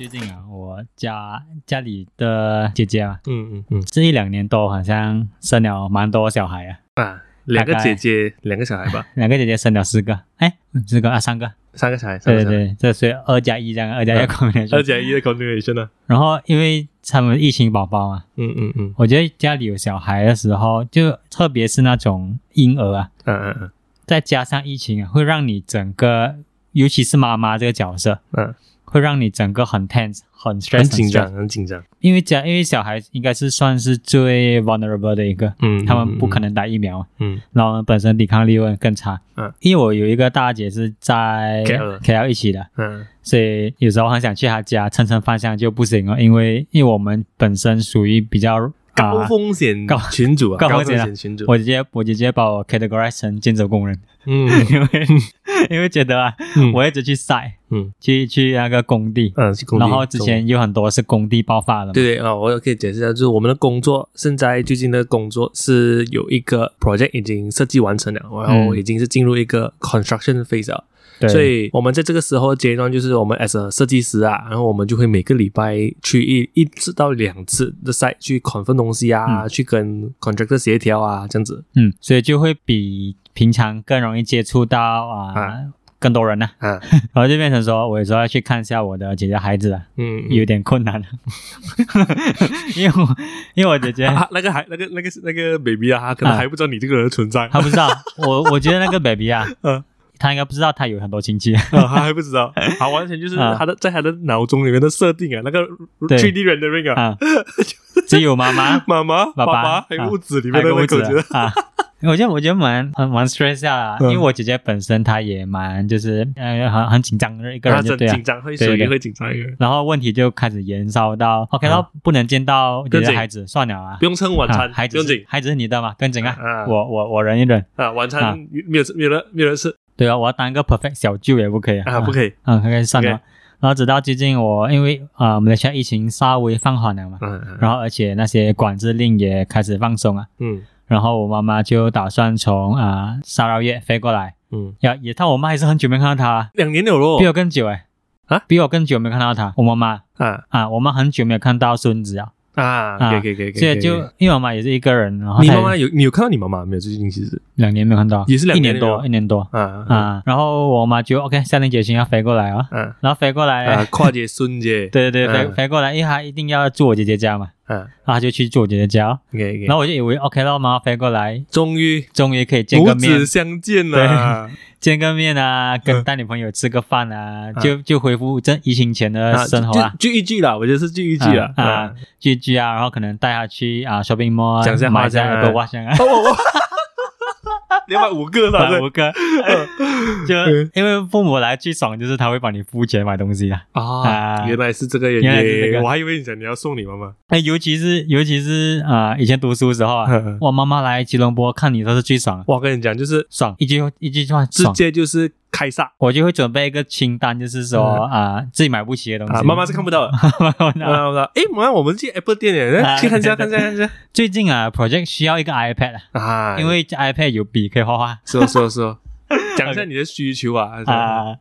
最近啊，我家家里的姐姐啊，嗯嗯嗯。这一两年多好像生了蛮多小孩啊，啊，两个姐姐，两个小孩吧，两个姐姐生了四个，哎，四个啊，三个，三个小孩，小孩，对对对，这所以二加一这样，二加一嗯 combination 二加一的 combination 呢？然后因为他们疫情宝宝嘛，嗯嗯嗯。我觉得家里有小孩的时候，就特别是那种婴儿啊，嗯嗯嗯再加上疫情啊，会让你整个，尤其是妈妈这个角色，嗯，会让你整个很 tense、很 stress、很紧张，很紧张，因为家因为小孩应该是算是最 vulnerable 的一个，嗯，他们不可能，打疫苗，嗯然后本身抵抗力会更差。嗯，因为我有一个大姐是在 KL KL 一起的，嗯。所以有时候很想去她家蹭蹭饭，香就不行了，因为因为我们本身属于比较高啊风险高群主啊，高高风险群主，我直接我直接把我 categorize 成建筑工人，嗯。因为 因为觉得啊，嗯。我一直去晒，嗯。去去那个工地，嗯，然后之前有很多是工地爆发的，对对啊，我也可以解释一下，就是我们的工作现在最近的工作是有一个 project 已经设计完成了，然后嗯。已经是进入一个 construction phase 了。对，所以我们在这个时候阶段，就是我们 as a 设计师啊，然后我们就会每个礼拜去一一次到两次的 site 去 confirm 东西啊，嗯。去跟 contractor 协调啊，这样子。嗯，所以就会比平常更容易接触到啊。啊。更多人呢、啊，然后就变成说，我有时候要去看一下我的姐姐孩子啊，嗯，有点困难，因为我因为我姐姐啊，那个还那个那个那个 baby 啊，他可能啊。还不知道你这个人的存在，她不知道，我我觉得那个 baby 啊，嗯她应该不知道他有很多亲戚，啊，他还不知道，他完全就是啊。他的在他的脑中里面的设定啊，那个对。3D rendering 啊，啊，只有妈妈、妈妈、爸爸爸还有啊屋子里面的那个，我觉得子啊。我觉得我觉得蛮蛮蛮 stress 下啦，因嗯为我姐姐本身她也蛮就是呃很很紧张的一个人，紧。张，会对对。属于会紧张一个人。然后问题就开始延烧到 OK，啊到不能见到孩子，算了啊。不。用撑晚餐啊，孩子不用紧。孩子是你的嘛，跟紧啊，啊。我我我忍一忍。啊，晚啊。餐没有吃，没有人没有人吃对啊，我要当一个 perfect 小舅也不可以啊，啊，不可以。嗯，可以算了。OK。然后直到最近我因为啊，马来西亚疫情稍微放缓了嘛，嗯嗯。然后而且那些管制令也开始放松啊，嗯。然后我妈妈就打算从啊沙捞越飞过来，嗯，呀，也但我妈还是很久没看到她。啊，两年了咯。比我更久哎，啊，比我更久没看到她，我妈妈。啊。啊，我妈很久没有看到孙子啊，啊，可以可以可就因为我妈也是一个人，然后你妈妈有你有看到你妈妈没有？最近其实两年没有看到，也是两一年多，一年多。啊。啊啊。然后我妈就 OK 下定决心要飞过来啊，嗯然后飞过来，啊，跨界孙姐，对 对对，飞嗯飞过来，因为她一定要住我姐姐家嘛，啊然后她就去住我姐姐家。哦，，OK OK，然后我就以为 OK 了，妈妈飞过来，终于。终于可以见个面子，相见了 见个面啊，跟嗯带女朋友吃个饭啊，啊就就恢复这疫情前的啊，生活啊。就就一聚啦，我觉得是聚一聚啦啊啊，聚聚啊，然后可能带她去啊 shopping mall 啊，讲一下买一下话这样啊 Apple Watch 啊，哦哦哦，两百五个了，买五个，就因为父母来最爽就是他会帮你付钱买东西啊。啊，啊。原来是这个原因，个。我还以为你讲你要送你妈妈，哎，尤其是尤其是啊、以前读书的时候啊，嗯我妈妈来吉隆坡看你都是最爽。的，我跟你讲，就是爽一句一句话直，接就是开煞我就会准备一个清单，就是说啊、自己买不起的东西。啊，妈妈是看不到的。妈妈啊，我诶，妈，我们去 Apple 店耶，去看一下，看一下，看一下最近啊，project 需要一个 iPad 啊，啊，因为 iPad 有笔可以画画是哦是哦是哦，讲一下你的需求啊，啊，啊。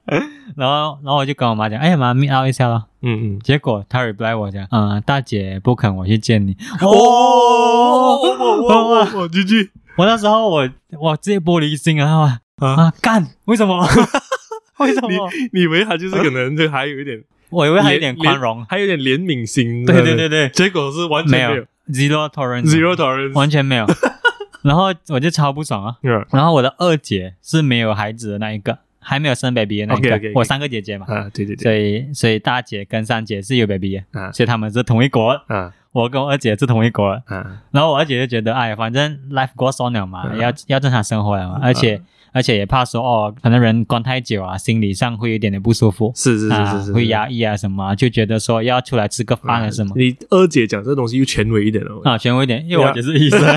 然后然后我就跟我妈讲，哎呀妈，meet out 一下咯。嗯嗯，结果她 reply 我讲，嗯，大姐不肯我去见你。哦哦哦哦，G G 我那时候我我直接玻璃心啊啊啊，啊干，为什么？为什么？你你以为他就是可能就还有一点，我以为还有点宽容。还有点怜悯心，对对对，对，结果是完没全没有。zero tolerance，zero tolerance，完全没有。然后我就超不爽啊。嗯然后我的二姐是没有孩子的那一个，还没有生 baby 的那一个。我三个姐姐嘛，啊，对对所以所以大姐跟三姐是有 baby 的，啊。所以他们是同一国。的。啊。我跟我二姐是同一国。的。啊。然后我二姐就觉得，哎，反正 life goes on 了嘛，嗯要要正常生活了嘛，而且、而且也怕说哦，可能人关太久啊，心理上会有一点点不舒服。是是是啊是是，会压抑啊什么啊，就觉得说要出来吃个饭啊什么、你二姐讲这东西又权威一点哦，啊，权威一点，因为我呀姐是医生，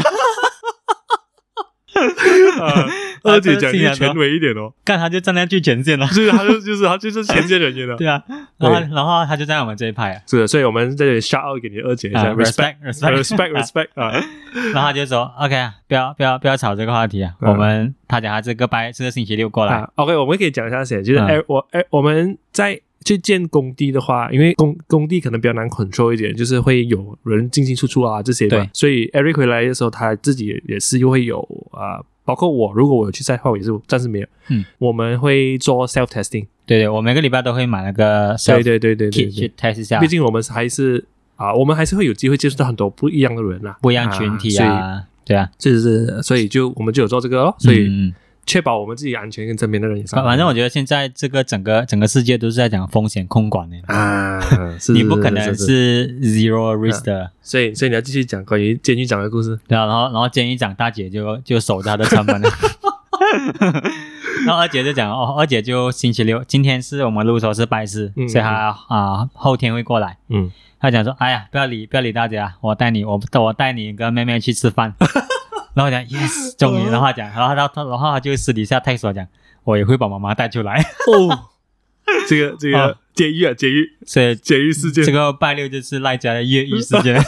啊二姐讲又权威一点哦，干他就站在最前线了。就是他就就是他就是前线人员了，对啊，然后然后他就在我们这一派啊，是的，所以我们在这里 shout out 给你二姐一下啊，respect respect respect respect 啊，然后他就说 OK，啊不要不要不要吵这个话题啊，嗯我们他讲他这个拜这个星期六过来啊，OK，我们可以讲一下先，就是嗯哎，我哎，我们在去建工地的话，因为工工地可能比较难 control 一点，就是会有人进进出出啊这些嘛对，所以 Eric 回来的时候，他自己也也是又会有啊、包括我，如果我有去赛的话，我也是暂时没有。嗯，我们会做 self testing。对对，我每个礼拜都会买那个 self 对对对对对去对，test 一下。毕，竟我们还是啊，我们还是会有机会接触到很多不一样的人啊，不一样群体啊，对啊，是是是，所以就我们就有做这个咯，所以确保我们自己安全跟身边的人反反正我觉得现在这个整个整个世界都是在讲风险控管的，啊，你不可能是 zero risk 的。所以所以你要继续讲关于监狱长的故事。对啊，然后然后监狱长大姐就就守着她的城门了，然后二姐就讲哦，二姐就星期六，今天是我们录说是拜四，嗯所以她啊、后天会过来。嗯，她讲说，哎呀，不要理不要理大姐啊，我带你，我我带你跟妹妹去吃饭。然后我讲 yes，终于，然后她讲，然后他然后他就私底下 text 我讲，我也会把妈妈带出来。哦，这个这个哦。监狱啊，监狱。所以监狱事件，这个拜六就是赖家的越狱事件。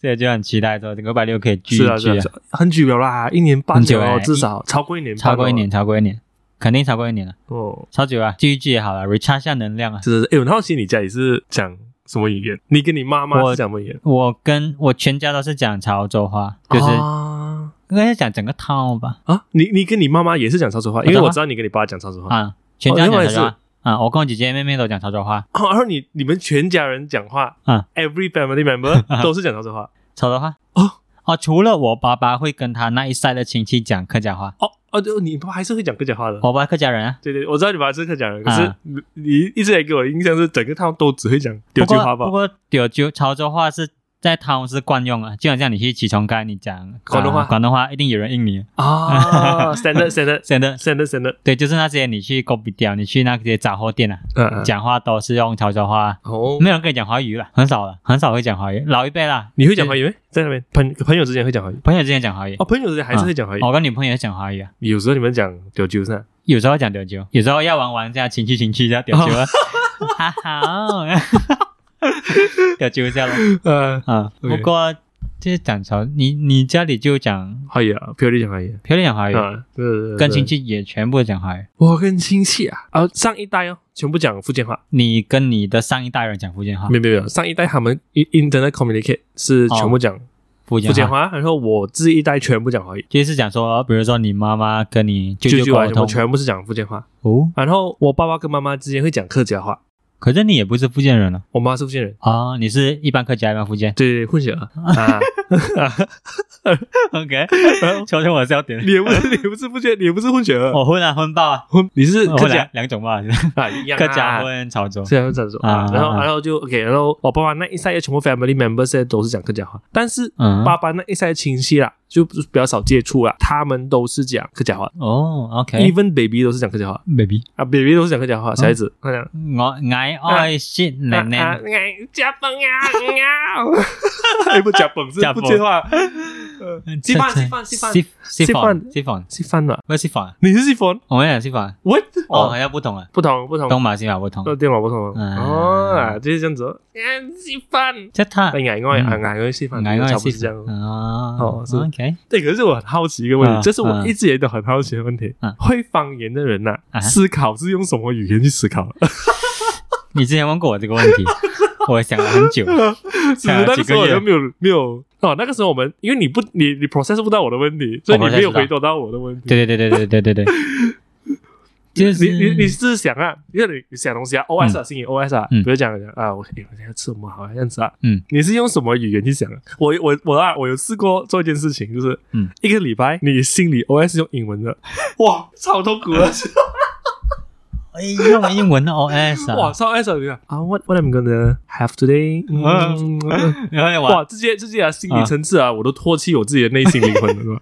这个就很期待说这个拜六可以聚是啊是啊，很久了啦，一年半很久欸至少超过一年半，超过一年，超过一年，肯定超过一年了，哦。超久啊，聚一聚也好了，recharge 下能量啊。是是是，哎，我很好奇你家里是讲什么语言？你跟你妈妈是讲什么语言？我跟我全家都是讲潮州话，就是啊。应该是讲整个 town 吧，啊，你你跟你妈妈也是讲潮州话，因为我知道你跟你爸讲潮州话。啊，全家哦另外是讲潮州话啊，我跟我姐姐妹妹都讲潮州话，哦，然后你你们全家人讲话，啊，every family member 都是讲潮州话。潮州话。哦。哦，除了我爸爸会跟他那一代的亲戚讲客家话，哦哦，对，你爸还是会讲客家话的。我爸客家人啊，对对，我知道你爸是客家人，可是啊你你一直以来给我的印象是整个他们都只会讲丢州话吧不？过潮州话是在 town 是惯用啊，就好像你去起床街你讲广东话。啊广东话一定有人应你，啊，standard standard standard standard standard，对，就是那些你去 g 比掉，你去那些杂货店啊，讲话都是用潮州话，哦，没有人跟你讲华语了，很少了，很少会讲华语，老一辈啦，你会讲华语没？在那边朋朋友之间会讲华语。朋友之间讲华语，哦，朋友之间还是会讲华语。我跟女朋友也讲华语啊，有时候你们讲丢丢是吧？有时候讲丢酒，有时候要玩玩一下，情趣情趣一下丢酒啊，哈好，要解一下喽。嗯嗯，不过就是讲潮，你你家里就讲华语啊，漂亮讲华语，漂亮讲华语。嗯，跟亲戚也全部讲华语。我跟亲戚啊，啊上一代哦，全部讲福建话。你跟你的上一代人讲福建话？没有没有没有，上一代他们 in the communicate 是全部讲福建福建话。然后我这一代全部讲华语，就是讲说，比如说你妈妈跟你舅舅外婆全部是讲福建话哦。然后我爸爸跟妈妈之间会讲客家话。可是你也不是福建人了我妈是福建人，啊，你是一般客家一般福建。对对对，混血儿。啊，，OK，求求我笑点，你也不是你不是福建，你也不是混血儿，我混啊混爆啊，混你是客家。两两种吧，啊，一样啊。客家混潮州，这样这样说啊啊，然后啊然后就 OK，然后我爸爸那一代的全部 family members 都是讲客家话，但是嗯，爸爸那一代的亲戚啦，就比较少接触啦，他们都是讲客家话。哦，OK，Even baby 都是讲客家话，baby。啊，baby 都是讲客家话，小孩子他讲我爱爱谢奶奶，爱交朋友，不交朋友，不接话，吃饭吃饭吃饭吃饭吃饭吃饭，吃饭，吃饭？你是吃饭？我一样吃饭。喂，哦，不同啊，不同，不同，东马西马不同？哦，电话不同，哦，就是这样子，吃饭，其他。爱爱爱爱吃饭，爱爱是这样，哦，哦。，OK，对，可是我很好奇一个问啊题，这是我啊一直以来都很好奇的问题啊。会方言的人呐啊，思考是用什么语言去思考的？你之前问过我这个问题，我想了很久，只是那个时候我就没有没有哦，那个时候我们因为你不你你 process 不到我的问题，所以你没有回答到我的问题。對對對對對對對對，就是你你你是想啊，因为你想东西啊，OS 啊，心里 OS 啊，嗯。比如讲讲啊，我哎我现在吃什么好啊这样子啊，嗯，你是用什么语言去想啊？我我我啊，我有试过做一件事情，就是嗯。一个礼拜你心里 OS 用英文的，哇，超痛苦的，哎，用英文的 OS 哇，啊，超 OS 你看。啊，what what I'm gonna have today，嗯，然後哇，我直接直接啊，心理层次啊，我都唾弃我自己的内心灵魂了，是吧？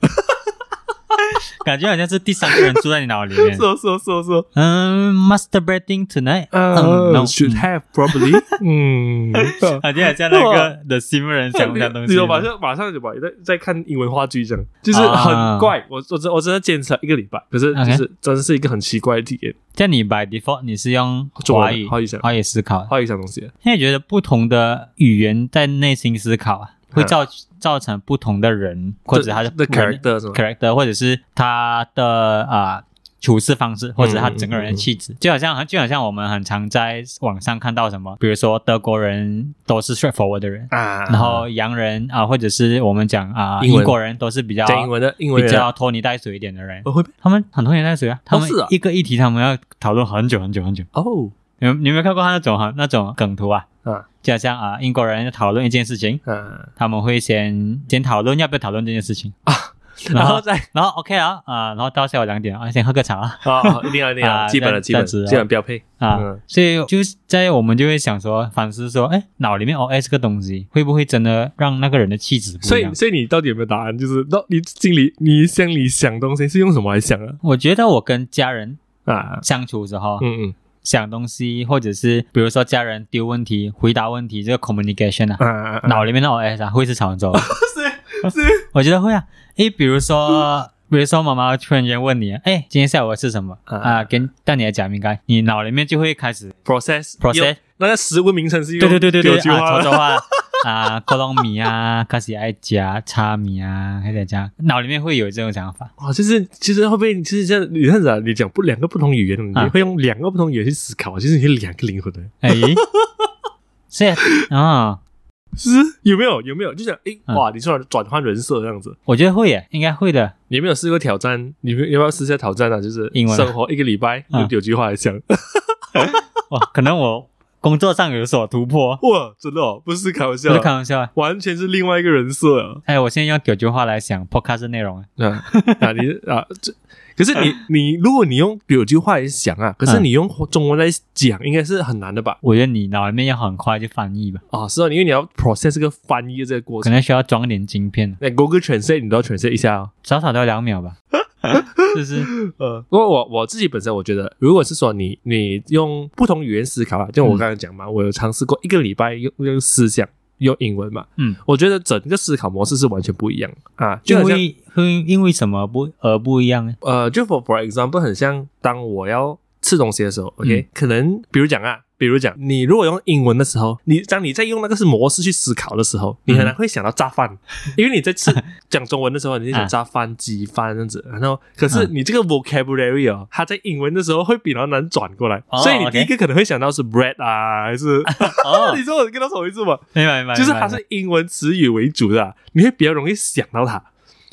感觉好像是第三个人住在你脑里面。是，哦是哦是哦是哦，嗯，masturbating tonight，嗯呃，no，，should have probably，嗯。感觉好像那个 The Sim 人想不想東西，你马上马上就把在在看英文话剧这样，就是啊。很怪。我我真我真的坚持了一个礼拜，可是就是真的是一个很奇怪的体验。这样你 by default 你是用中文華語華語想華語思考，华语想东西，现在觉得不同的语言在内心思考啊，会嗯造造成不同的人，或者他的的 character 是吗？character，或者是他的啊处事方式，或者他整个人的气质，就好像就好像我们很常在网上看到什么，比如说德国人都是 straightforward 的人，啊，然后洋人啊，或者是我们讲啊，英英国人都是比较讲英文的英文比较拖泥带水一点的人，哦会他们很拖泥带水啊，他们一个议题他们要讨论很久很久很久。哦你们你有没有看过他那种哈那种梗图啊？嗯。就好像啊，英国人讨论一件事情，嗯，他们会先先讨论要不要讨论这件事情。啊，然后再然后 OK 啊啊，然后到下午两点啊，先喝个茶啊。啊，一定要一定要啊 基本的基本基本标配。啊，嗯。所以就是在我们就会想说反思说，哎，脑里面 OS 这个东西会不会真的让那个人的气质不一样？所以所以你到底有没有答案？就是到你心里你心里想东西是用什么来想啊？我觉得我跟家人啊，相处的时候，嗯嗯想东西，或者是比如说家人丢问题、回答问题，这个 communication 啊，脑里面的 OS 啊，会是潮州的。是是 我觉得会啊。诶，比如说，比如说妈妈突然间问你，诶，今天下午要吃什么啊啊？跟但你的假名该，你脑里面就会开始 process process 那个食物名称是用对对对对对潮州话啊，锅笼米啊，开始爱加叉米啊，还在加，脑里面会有这种想法。哦，就是其实会不会其实这样你这样子啊？你讲不两个不同语言，啊你会用两个不同语言去思考，其实你是两个灵魂的，诶，是啊，是有没有有没有？就讲诶，嗯哇，你突然转换人设这样子，我觉得会耶，应该会的。你有没有试过挑战？你有没有要试下挑战啊？就是英文生活一个礼拜嗯用九句话来讲，哇，可能我工作上有所突破，哇，真的哦，不是开玩笑不是，开玩笑啊。完全是另外一个人设啊！哎，我现在用九句话来想 podcast 内容啊。啊 啊，你啊，这可是你 你如果你用九句话来想啊，可是嗯你用中文来讲，应该是很难的吧？我觉得你脑里面要很快就翻译吧，啊，是啊，因为你要 process 这个翻译的这个过程，可能需要装点晶片，那 Google Translate 你都要 translate 一下哦。少少都要两秒吧。就是。呃，不过我我自己本身我觉得，如果是说你你用不同语言思考啊，就我刚才讲嘛，我有尝试过一个礼拜用用思想用英文嘛，嗯，我觉得整个思考模式是完全不一样的。啊，就因为会因为什么不而不一样呢？呃，就 for for example，很像当我要吃东西的时候，OK，、嗯。可能比如讲啊，比如讲你如果用英文的时候，你当你在用那个是模式去思考的时候，你很难会想到炸饭，因为你在吃讲中文的时候，你就想 啊。炸饭、鸡饭这样子，然后可是嗯你这个 vocabulary 哦，它在英文的时候会比较难转过来，哦所以你第一个可能会想到是 bread 啊，还是、哦。你说我跟他什么意思吗？明白明白，就是它是英文词语为主的啊、你会比较容易想到它。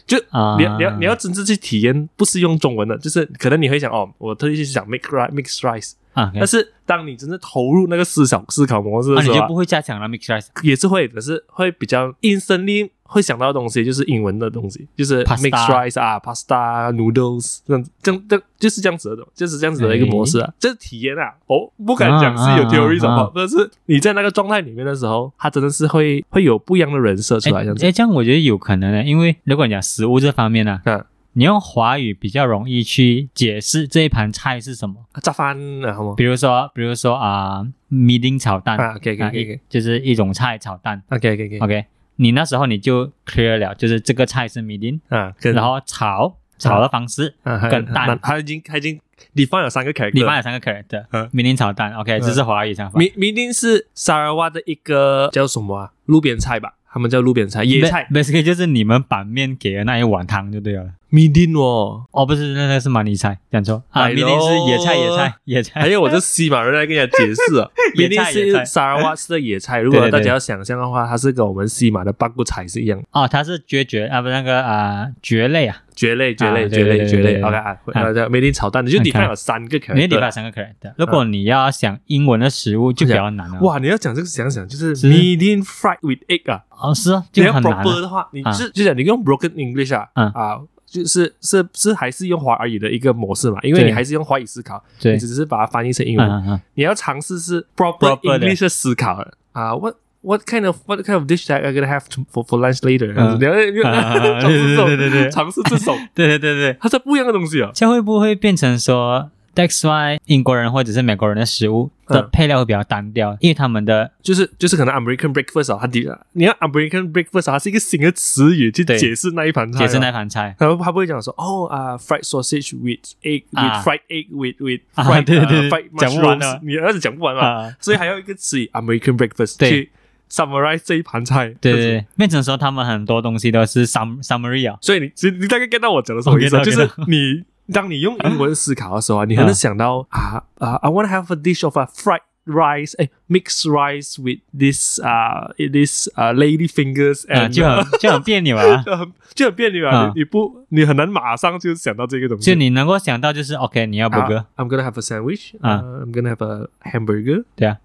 就啊。你要你要你要真正去体验，不是用中文的，就是可能你会想哦，我特意去想 make rice mix rice，啊，但是当你真正投入那个思想思考模式的时候啊、那你就不会加强了 mix rice 也是会，可是会比较 instantly 会想到的东西就是英文的东西，就是 mix rice 啊，pasta noodles 这样这样这就是这样子的，就是这样子的一个模式啊，这是体验啊，哦，不敢讲是有啊 theory 什么但是你在那个状态里面的时候，它真的是会会有不一样的人设出来这样子。哎，这样我觉得有可能的，因为如果你讲食物这方面呢，啊，你用华语比较容易去解释这一盘菜是什么，炸饭然后吗？比如说，比如说啊，米丁炒蛋。啊，OK 啊 OK 一 OK 就是一种菜炒蛋。OK OK OK，OK，你那时候你就 clear 了，就是这个菜是米丁，啊，然后炒炒的方式，跟蛋。它已经它已经 define 了三个 character，有三个 character，嗯米丁炒蛋，OK，这是华语想法。明明定是沙拉瓦的一个叫什么啊？路边菜吧，他们叫路边菜，野菜。basically 就是你们板面给的那一碗汤就对了。米丁哦，哦，不是，那那是马尼菜，讲错啊米丁是野菜，野菜，野菜。还有我这西马人来跟人家解释啊，野明定菜野菜是沙拉瓦斯的野菜。如果大家要想象的话，它是跟我们西马的八股菜是一样，哦，它是蕨蕨啊，不那个啊蕨类啊，蕨类、蕨啊类、蕨类、蕨类。对 OK 啊，呃，叫明定炒蛋，你就 define 了三个 character。你得把三个 character。如果你要想英文的食物就比较难了。哇，你要讲这个，想想就是是 medium fried with egg 啊，哦，是啊，你要 proper 啊。的话，你啊是就讲你用 broken English 啊，嗯啊，就是是是还是用华语的一个模式嘛，因为你还是用华语思考，你只是把它翻译成英文，嗯嗯嗯，你要尝试是 proper English 思考的啊，what what kind of what kind of dish that I'm gonna have to, for for lunch later？你要你要啊尝试这种对对对尝试这种，对对对对，它是不一样的东西啊。这样会不会变成说，That's why 英国人或者是美国人的食物的嗯配料会比较单调，因为他们的就是就是可能 American breakfast 啊，它的你要 American breakfast 啊，它是一个新的词语去对解释那一盘菜啊，解释那一盘菜。然后他不会讲说哦啊、f r i e d sausage with egg with 啊 fried egg with with 啊 fried 对对对 uh, fried 讲不完的你儿子讲不完嘛，啊，所以还要一个词语 American breakfast 对去 summarize 这一盘菜。对对这样子对，变成说他们很多东西都是 sum summary 啊。所以你你你大概 get 到我讲的什么意思啊？ 我就 get 到是你 当你用英文思考的时候啊，你可能想到啊啊，I want to have a dish of a fried rice，哎，mixed rice with this 啊、this 啊、lady fingers 啊， and 就很就很别扭啊。就很就很别扭啊，啊你你不你很难马上就想到这个东西。就你能够想到就是 OK，你要 burger，、啊 I'm gonna have a sandwich，啊呃，I'm gonna have a hamburger，对啊，呃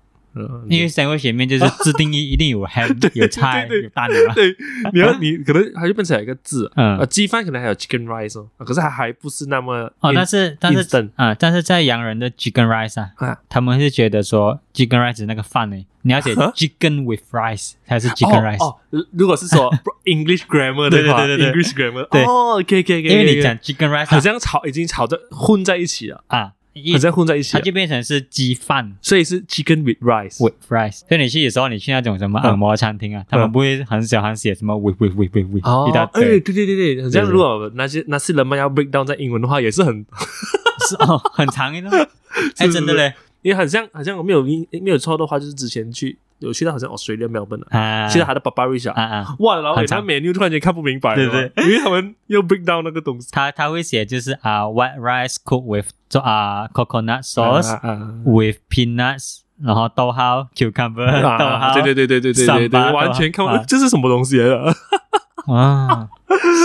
因为 sandwich 里面就是自定义一定有 ham 有菜有蛋的嘛。对，你要你可能它就变成有一个字，嗯呃，鸡饭可能还有 chicken rice 哦，可是它还不是那么哦，但是但是 instant 啊、但是在洋人的 chicken rice 啊，啊他们是觉得说 chicken rice 那个饭呢，你要写啊 chicken with rice 才是 chicken rice，、哦，哦如果是说 English grammar 的话，English grammar，对哦，OK OK OK，因为你讲 chicken rice 啊好像炒已经炒的混在一起了，啊，一好像混在一起了，它就变成是鸡饭。所以是 chicken with rice。with rice。所以你去的时候你去那种什么嗯。按摩餐厅啊，他们不会很喜欢写什么 with with with with with 哦一大，哎，堆，对对对对，好像对如果那些那些人们要 break down 在英文的话，也是很，是哦，很长一段。哎，是真的嘞。因为好像好像我没有印没有错的话，就是之前去有去到好像 Australia Melbourne 啊，啊，去到他的 Barbarish 啊，啊啊，哇，然后很长。那 menu 突然间看不明白了，对因为他们又 break down 那个东西。他他会写就是啊 white rice cooked with 做啊 coconut sauce 啊啊 with peanuts，然后逗号 cucumber 逗啊，号，对对对对对对对对，完全看不啊这是什么东西来的？啊，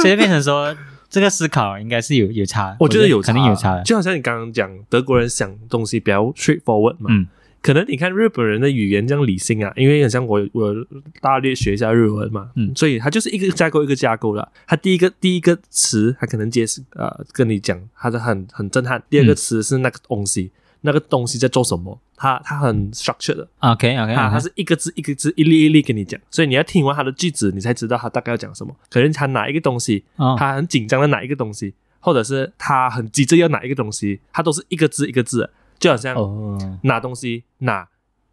所以变成说这个思考应该是有有差，我觉得有差肯定有差的。就好像你刚刚讲德国人想东西比较 straightforward 嘛，嗯可能你看日本人的语言这样理性啊，因为好像我我大略学一下日文嘛，嗯。所以它就是一个架构一个架构了。它第一个第一个词，它可能解释呃跟你讲，它是很很震撼。第二个嗯词是那个东西，那个东西在做什么，它它很 structured 的，，OK OK，它它是一个字一个字一粒一粒跟你讲，所以你要听完它的句子，你才知道它大概要讲什么。可能它哪一个东西，哦。他很紧张的哪一个东西，或者是他很急着要哪一个东西，他都是一个字一个字。的，就好像哦。拿东西拿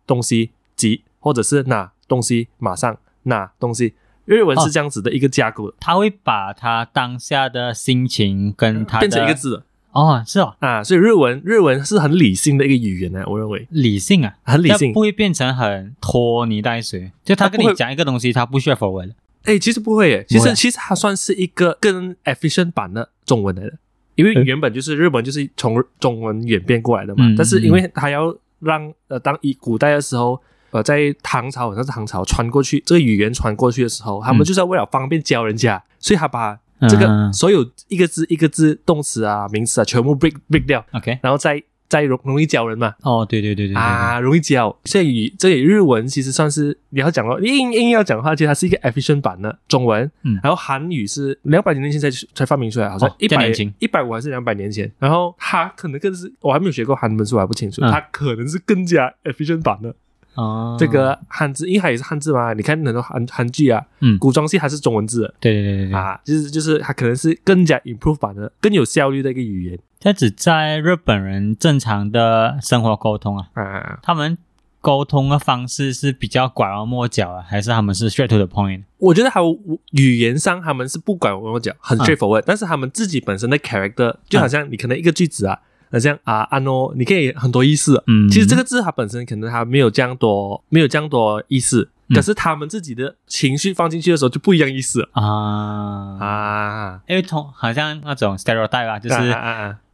东西急，或者是拿东西马上拿东西。日文是这样子的一个架构的，他会把他当下的心情跟他的变成一个字哦，是哦，啊，所以日文日文是很理性的一个语言呢，我认为。理性啊，很理性。不。会变成很拖泥带水。就他跟你讲一个东西，他不需要 forward 的哎，其实不会耶，其实其实它算是一个更 efficient 版的中文来的，因为嗯。原本就是日本就是从中文演变过来的嘛，嗯但是因为他要让呃当以古代的时候。呃，在唐朝好像是唐朝传过去，这个语言传过去的时候，他们嗯就是要为了方便教人家，所以他把这个嗯所有一个字一个字动词啊、名词啊全部 break break 掉，OK，然后再再容容易教人嘛。哦，对对对对啊，容易教。所以语这里日文其实算是你要讲到硬硬要讲的话，其实它是一个 efficient 版的中文。嗯然后韩语是两百年前才才发明出来，好像哦一百一百五还是两百年前。然后它可能更是我还没有学过韩文，所以我还不清楚。嗯它可能是更加 efficient 版的、哦，这个汉字，因为它也是汉字嘛。你看很多韩韩剧啊，嗯，古装戏还是中文字的。对对对对对，啊，就是就是它可能是更加 improve 版的、更有效率的一个语言这只在日本人正常的生活沟通啊，啊。他们沟通的方式是比较拐弯抹角啊，还是他们是 straight to the point？我觉得还有语言上他们是不管我讲很嗯。straightforward，、但是他们自己本身的 character 就好像你可能一个句子啊，好像啊安哦，你可以很多意思。嗯，其实这个字它本身可能它没有这样多，没有这样多意思，嗯。可是他们自己的情绪放进去的时候就不一样意思。了啊。啊，因为同好像那种 stereotype 啊，就是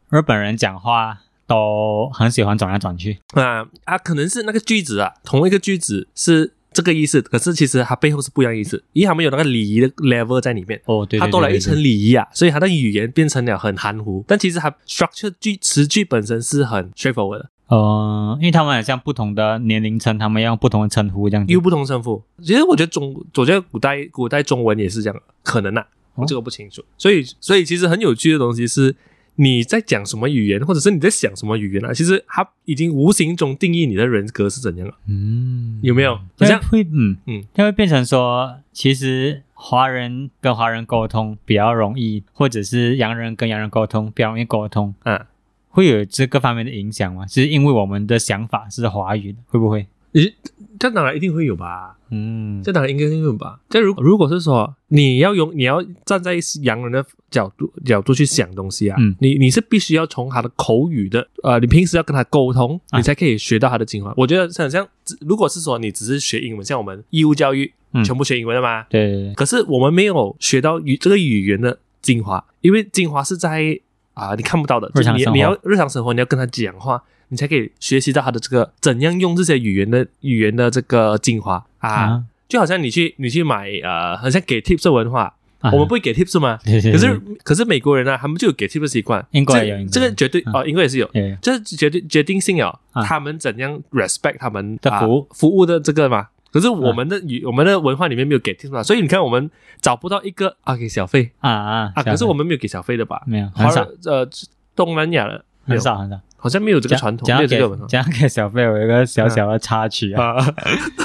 日本人讲话都很喜欢转来转去。啊啊啊，可能是那个句子啊，同一个句子是这个意思，可是其实它背后是不一样意思，因为他们有那个礼仪的 level 在里面。哦，对对对它多了一层对礼仪啊，所以它的语言变成了很含糊，但其实它 structure 句词句本身是很 straightforward 的，呃，因为他们好像不同的年龄层，他们要用不同的称呼这样子有。不同称呼。其实我觉得中，我觉得古代古代中文也是这样，可能啊，哦我这个不清楚。所以所以其实很有趣的东西是。你在讲什么语言，或者是你在想什么语言啊？其实它已经无形中定义你的人格是怎样了，嗯，有没有？好这像样会嗯嗯，它会变成说，其实华人跟华人沟通比较容易，或者是洋人跟洋人沟通比较容易沟通，嗯，会有这个方面的影响吗？是因为我们的想法是华语的，会不会？你这当然一定会有吧？嗯，这当然应该会有吧。这如如果是说你要用你要站在洋人的角度角度去想东西啊，嗯。你你是必须要从他的口语的呃，你平时要跟他沟通，啊。你才可以学到他的精华。我觉得像像如果是说你只是学英文，像我们义务教育、嗯。全部学英文的嘛，对对对，可是我们没有学到语这个语言的精华，因为精华是在啊、你看不到的，就是你你要日常生活你要跟他讲话，你才可以学习到他的这个怎样用这些语言的语言的这个精华。啊。啊。就好像你去你去买呃，好像给 tips 的文化，啊。我们不会给 tips 吗？对对对可是可是美国人呢、他们就有给 tips 的习惯。英国也这有。这个绝对啊。哦，英国也是有，对这是决定决定性哦，啊。他们怎样 respect 他们啊的服务。服务的这个嘛。可是我们的语、我们的文化里面没有给 tips 嘛，所以你看我们找不到一个啊给小费。啊啊啊，可是我我们没有给小费的吧？没有很少。呃东南亚的很少很少。好像没有这个传统，没有讲给这个文化讲给小费，我有一个小小的插曲啊，啊。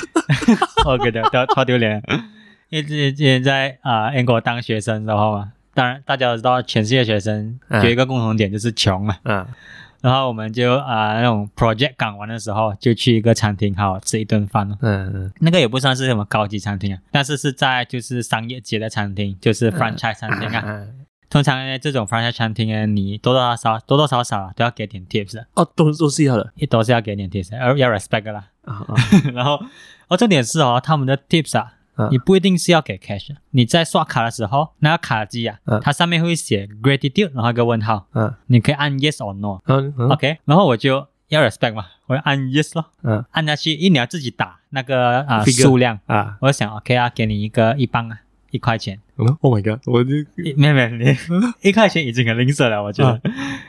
我给他超超丢脸。因为之前在啊、英国当学生的时候嘛，当然大家都知道，全世界学生嗯有一个共同点就是穷嘛。嗯然后我们就啊、那种 project 赶完的时候，就去一个餐厅好好吃一顿饭哦。嗯那个也不算是什么高级餐厅啊，但是是在就是商业街的餐厅，就是嗯 franchise 餐厅啊。嗯通常呢，这种 franchise 餐厅呢，你多多少少多多少少啊都要给点 tips 的，哦，都都是要的。也都是要给点 tips，的而要 respect 的啦。啊啊。然后，哦，重点是哦，他们的 tips 啊，啊。你不一定是要给 cash，你在刷卡的时候，那个卡机啊，嗯它上面会写 gratitude，然后一个问号，嗯你可以按 yes or no。嗯嗯 OK，然后我就要 respect 嘛，我就按 yes 咯，嗯按下去，因为你要自己打那个啊、数量，啊。我想 OK 啊，给你一个一磅啊，一块钱。，Oh my god，我就一没有没有，你 一块钱已经很吝啬了，我觉得、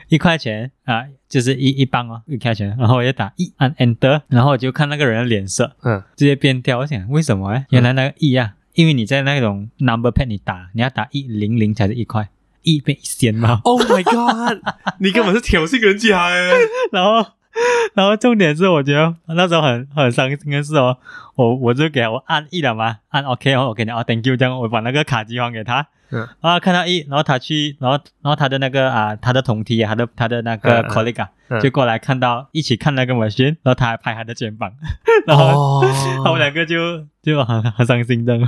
一块钱啊、就是一一磅哦，一块钱，然后我就打一按 enter，然后我就看那个人的脸色嗯直接变掉，我想为什么哎？原来那个一啊，因为你在那种 number pad 你打，你要打一零零才是一块，一变一仙嘛，，Oh my god，你根本是挑衅人家哎，然后。然后重点是，我觉得那时候很很伤心的是哦，我我就给我按一了嘛，按 OK 哦，我给你哦，Thank you，这样我把那个卡机还给他，嗯然后看到一，然后他去，然后然后他的那个啊，他的同梯啊，他的他的那个 colleague 啊，嗯就过来看到一起看那个 machine，然后他还拍他的肩膀，然后、哦。他们两个就就很很伤心的，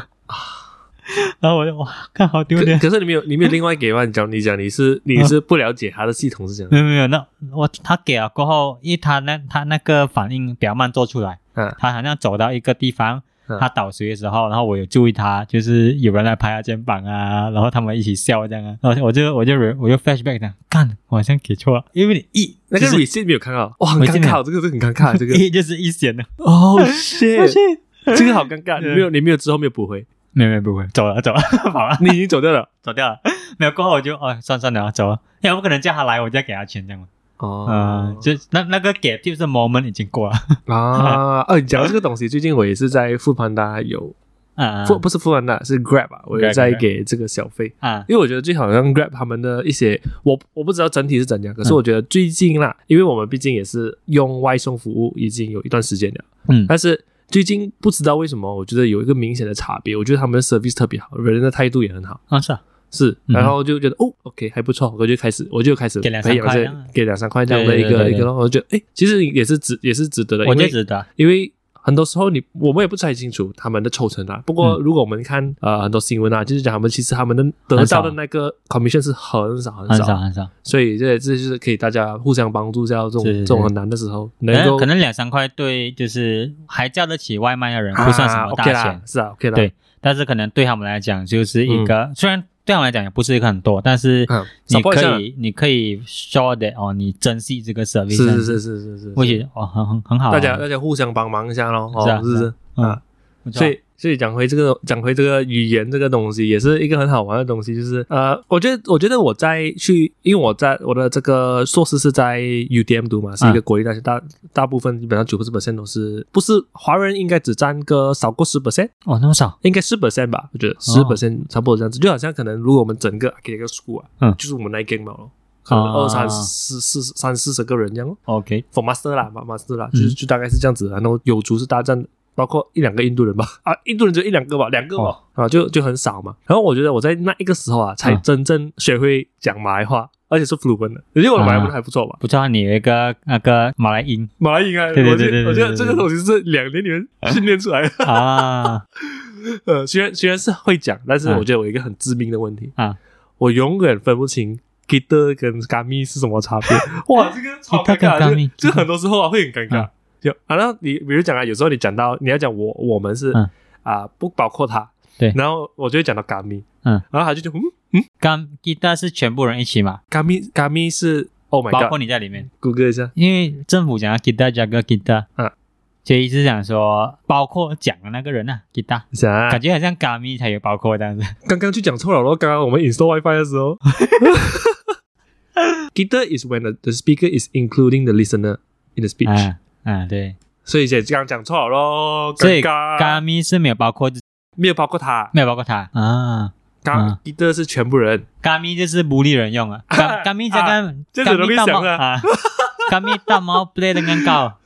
然后我就哇，看好丢可脸，可是你没有，你没有另外给吗？你讲，你讲你是 你是不了解他的系统是这样没有没有，那我他给了过后，因为他那他那个反应比较慢做出来，嗯他好像走到一个地方。嗯他倒水的时候，然后我有注意他，就是有人来拍他肩膀啊，然后他们一起笑这样啊，然后我就我就我就 flashback 这样，干，我好像给错了，因为你一那个就是 receipt 没有看到，哇，很尴尬，这个是很尴尬，这个。一就是一显的，哦我 shit，这个好尴尬，你没有你没有之后没有补回，没有没有不会，走了走了，跑了。你已经走掉了？走掉了，没有过后我就哦算算了走了，因为我不可能叫他来，我就要给他钱这样嘛，哦。嗯，就那那个给 tips 的 moment 已经过了，啊，哦，你讲到这个东西，最近我也是在富盘达有嗯富不是富盘达是 Grab 啊，我也在给这个小费。啊。因为我觉得最好像 Grab 他们的一些，我我不知道整体是怎样，可是嗯。我觉得最近啦，因为我们毕竟也是用外送服务已经有一段时间了，嗯。但是最近不知道为什么，我觉得有一个明显的差别，我觉得他们的 service 特别好，人的态度也很好，啊是啊，是，嗯。然后就觉得、哦，OK 还不错，我就开始我就开始给两三块给两三块这样的一个一个，我就觉得哎，其实也是值也是值得的，我觉得值得，因为很多时候你我们也不太清楚他们的抽成啊。不过嗯。如果我们看呃很多新闻啊，就是讲他们其实他们的得到的那个 commission 是很少很很少，很少，所以这这就是可以大家互相帮助，在这种这种很难的时候能够可能两三块对就是还叫得起外卖的人不算什么啊大钱。啦，，是啊 OK 啦，对，但是可能对他们来讲就是一个，虽然对我来讲也不是一个很多，但是嗯你可以你可以 show that 哦，你珍惜这个 service，是是是是是是，我觉得哦很很很好啊，大家大家互相帮忙一下咯，哦是啊是不是是啊嗯。啊？所以，所以讲回这个，讲回这个语言这个东西，也是一个很好玩的东西。就是呃，我觉得，我觉得我在去，因为我在我的这个硕士是在 UDM 读嘛，是一个国立大学，大大部分基本上九十 percent 都是不是华人，应该只占个少过十 percent，哦那么少，应该十 percent 吧？我觉得十 percent 差不多这样子，就好像可能如果我们整个给一个 school 啊，嗯就是我们那一 gang 嘛咯，可能哦二三四四三四十个人这样哦。OK，for master 啦 master 啦，嗯就是就大概是这样子。然后有族是大战，包括一两个印度人吧，啊，印度人就一两个吧，两个吧，啊，就就很少嘛。然后我觉得我在那一个时候啊，才嗯真正学会讲马来话，而且是 fluent 的。我觉得我的马来文还不错吧。不知道你有一个那个马来音马来音啊，对对我觉对对对得我觉得对这个东西是两年里面训练出来的。啊 呃，虽然虽然是会讲，但是啊我觉得我有一个很致命的问题，啊，我永远分不清 guitar 跟 gami 是什么差别。哇，这个超尴尬就就很多时候啊会很尴尬啊。就啊，然后你比如讲啊，有时候你讲到你要讲我我们是嗯。啊不包括他，对。然后我就会讲到 gami，嗯，然后他就就嗯嗯。guitar 是全部人一起嘛，嘎咪嘎咪是 Oh my 包括你在里面，谷歌一下，因为政府讲要 guitar 加个 guitar，嗯，就一直讲说包括讲的那个人啊 guitar，想啊。感觉好像 Gami 才有包括这样子。刚刚就讲错了咯，刚刚我们 install WiFi 的时候。Guitar is when the, the speaker is including the listener in the speech，、啊啊，对，所以姐刚刚讲错了咯，所以尴尬。Gami 是没有包括，没有包括他，没有包括他。啊。刚嗯。Guitar 是全部人，Gami 就是不利人用啊。这个这样子容易 Gami 大想啊猫啊，Gami 大猫 play 得更高。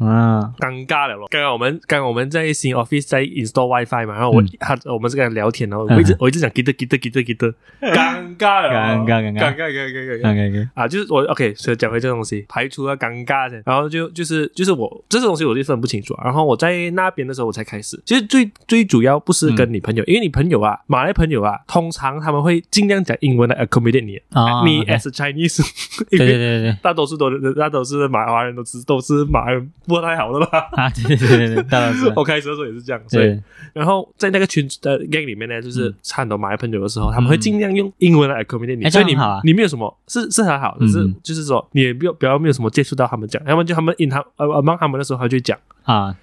嗯尴尬了咯。刚刚我们刚刚我们在新 Office 在 install WiFi 嘛，然后我、嗯。他我们是跟他聊天，然后我一直、嗯。我一直讲 Guitar Guitar Guitar Guitar，尴尬了，尴尬尴尬尴尬。尴尬尴尬。，OK OK，啊，就是我 OK，所以讲回这个东西，排除了尴尬先，然后就就是就是我这个东西我就分不清楚啊。然后我在那边的时候我才开始，其实最最主要不是跟你朋友，因为你朋友啊，马来朋友啊，通常他们会尽量讲英文来 accommodate 你，啊，你 as a Chinese，对对对对 大多数都大多数的马华人都是都是马来人不太好了吧。啊，对对对对对，大老师，我开始的时候也是这样，所以对，然后在那个群的 gang 里面呢，就是嗯。很多马来朋友的时候，他们会尽量用英文来 accommodate 你，哎所以你你没有什么是是很好，只是嗯。就是说你也不要不要没有什么接触到他们讲，要么就他们 in 他呃 among 他们的时候，他就讲啊。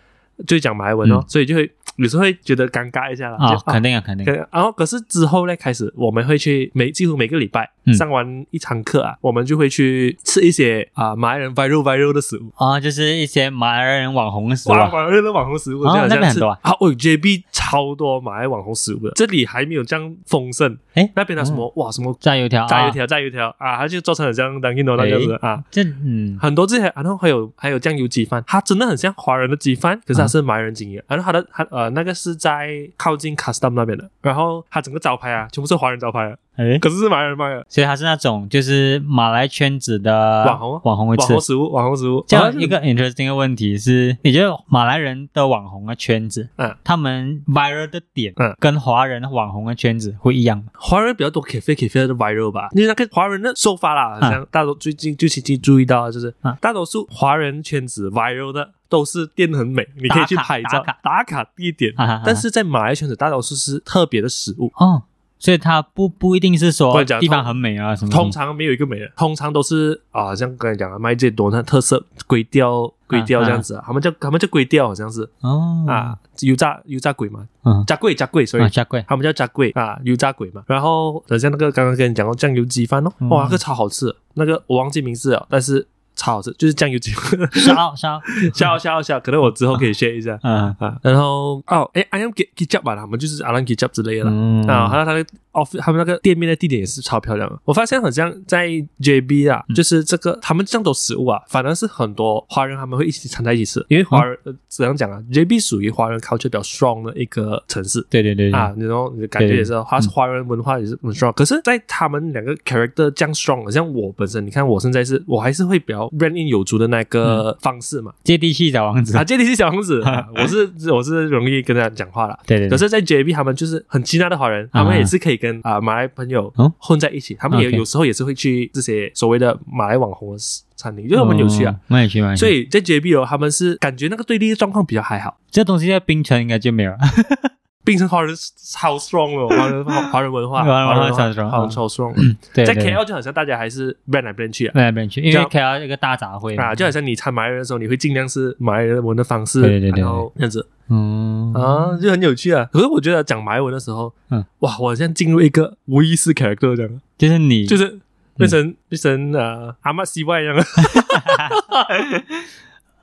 就讲马来文哦嗯，所以就会有时候会觉得尴尬一下啦，啊就，肯定啊肯定。可，然后可是之后呢，开始我们会去每几乎每个礼拜、嗯。上完一堂课啊，我们就会去吃一些啊、马来人 viral viral 的食物。啊，就是一些马来人网红的食物，啊，马来人的网红食物，哦就好像是那边很多啊。啊，哦，JB 超多马来网红食物的，这里还没有这样丰盛。哎，那边的什么、哇，什么炸油条，啊，炸油条、炸油条啊，它就做成了这样当印度那样子啊。这嗯。很多这些，然后还有还有酱油鸡饭，它真的很像华人的鸡饭，可是它是马来人经营。然后它的它呃那个是在靠近 custom 那边的，然后它整个招牌啊，全部是华人招牌啊，哎，可是是马来人卖的所以他是那种就是马来圈子的网红啊。网红会吃。网红。食物，网红食物。这样一个 interesting 的问题是，你觉得马来人的网红的圈子，嗯。他们 viral 的点，嗯。跟华人网红的圈子会一样吗？华人比较多 cafe cafe 的 viral 吧，因为那个华人的说法啦，嗯。像大多最近最近注意到的就是嗯，大多数华人圈子 viral 的都是店很美，你可以去拍照打卡。打卡地点。哈哈哈，但是在马来圈子大多数是特别的食物。哦，所以它不不一定是说地方很美啊什么。的。通常没有一个美的，通常都是啊，像刚才讲的卖这多那特色龟雕龟雕这样子啊，他们叫他们叫龟雕，好像是。哦。啊，油炸油炸鬼嘛，嗯。炸鬼炸鬼，所以啊，加贵他们叫炸鬼啊，油炸鬼嘛。然后好像那个刚刚跟你讲过酱油鸡饭哦，嗯。哇，那个超好吃，那个我忘记名字了，但是超好吃，就是酱油鸡烧，烧烧，笑笑笑，可能我之后可以 share 一下嗯啊。然后哦，哎，I am get get up 吧，他们就是 I am get up 之类的啦。嗯啊，还有他的 office，他们那个店面的地点也是超漂亮。的。我发现好像在 JB 啊，就是这个他们这样多食物啊，反而是很多华人他们会一起掺在一起吃，因为华人、呃怎样讲啊，JB 属于华人 culture 比较 strong 的一个城市。对对对对。啊，然后你的感觉也是，华华人文化也是很 strong。可是，在他们两个 character 这样 strong，的像我本身，你看我现在是我还是会比较 brand in 有足的那个方式嘛。接地气小王子。啊，，接地气小王子，啊 我是我是容易跟他讲话了。对对对，可是，在 JB 他们就是很其他的华人，他们也是可以跟啊、马来朋友哦混在一起，他们也有时候也是会去这些所谓的马来网红的餐厅，就是蛮有趣啊。哦，蛮有趣蛮有趣。所以在 JB 哦，他们是感觉那个对立的状况比较还好，这东西在槟城应该就没有了。槟城华人超 strong 哦，华人华人文化，华人文化超 strong，超 strong。对，在 KL 就好像大家还是 brand 来 brand 去啊。不来不去，因为 KL 一个大杂烩啊，就好像你参马来人的时候，你会尽量是马来人文的方式，对对对对然后这样子嗯啊，就很有趣啊。可是我觉得讲马来文的时候，嗯，哇，我好像进入一个无意识 character 这样，就是你就是变成变成呃阿妈 CY 一样。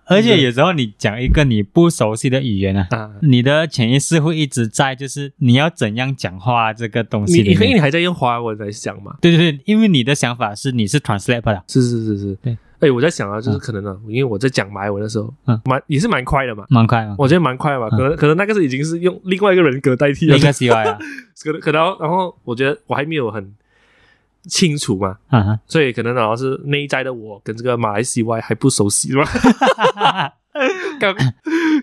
而且有时候你讲一个你不熟悉的语言啊，啊，你的潜意识会一直在，就是你要怎样讲话这个东西。因为你还在用华文来想嘛？对对对，因为你的想法是你是 translate 不了，是是是是，对。哎，我在想啊，就是嗯。可能呢，因为我在讲马来文的时候，嗯。蛮也是蛮快的嘛，蛮快嘛。我觉得蛮快的嘛，可能可能那个是已经是用另外一个人格代替了。可能可能然后我觉得我还没有很清楚嘛，所以可能然后是内在的我跟这个马来西亚还不熟悉嘛，刚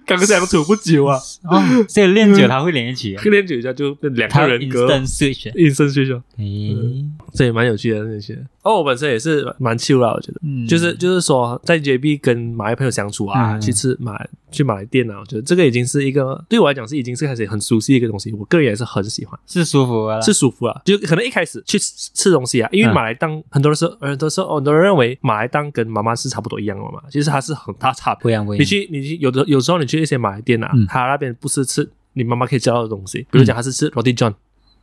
刚相处不久啊，哦，所以练久他会连一起啊，练久一下就变两个人格 instant switch。应声学校，诶，这也蛮有趣的，蛮有趣的。哦，我本身也是蛮 chill 啦，我觉得。嗯，就是就是说，在 JB 跟马来朋友相处啊，嗯去吃马去马来店啊，我觉得这个已经是一个对我来讲是已经是开始很熟悉的一个东西，我个人也是很喜欢，是舒服的啦，是舒服啊。就可能一开始去吃吃东西啊，因为嗯马来档很多的时候，很多时候很多人认为马来档跟妈妈是差不多一样的嘛，其实它是很大差别。不一样不一样。你去你去有的有时候你去一些马来店啊，嗯他那边不是吃你妈妈可以教到的东西，比如讲他是吃 roti john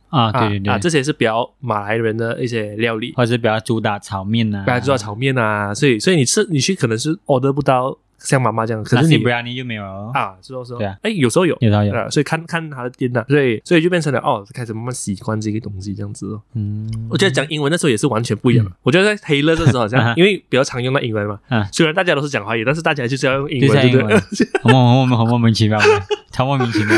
啊，啊对对对，啊，这些是比较马来人的一些料理，或者是比较主打炒面啊，比较主打炒面啊，所以所以你吃你去可能是 order 不到像妈妈这样，可是你那不然你就没有啊，是哦是哦，对啊，哎，有时候有。有时候有，啊，所以看看他的店呐、所以所以就变成了哦，开始慢慢习惯这个东西这样子哦。嗯，我觉得讲英文那时候也是完全不一样。的。我觉得在 Taylor 这时候好啊像 因为比较常用到英文嘛，嗯虽然大家都是讲华语，但是大家就是要用英文，就对不对？文？很莫很莫很莫名其妙的，超莫名其妙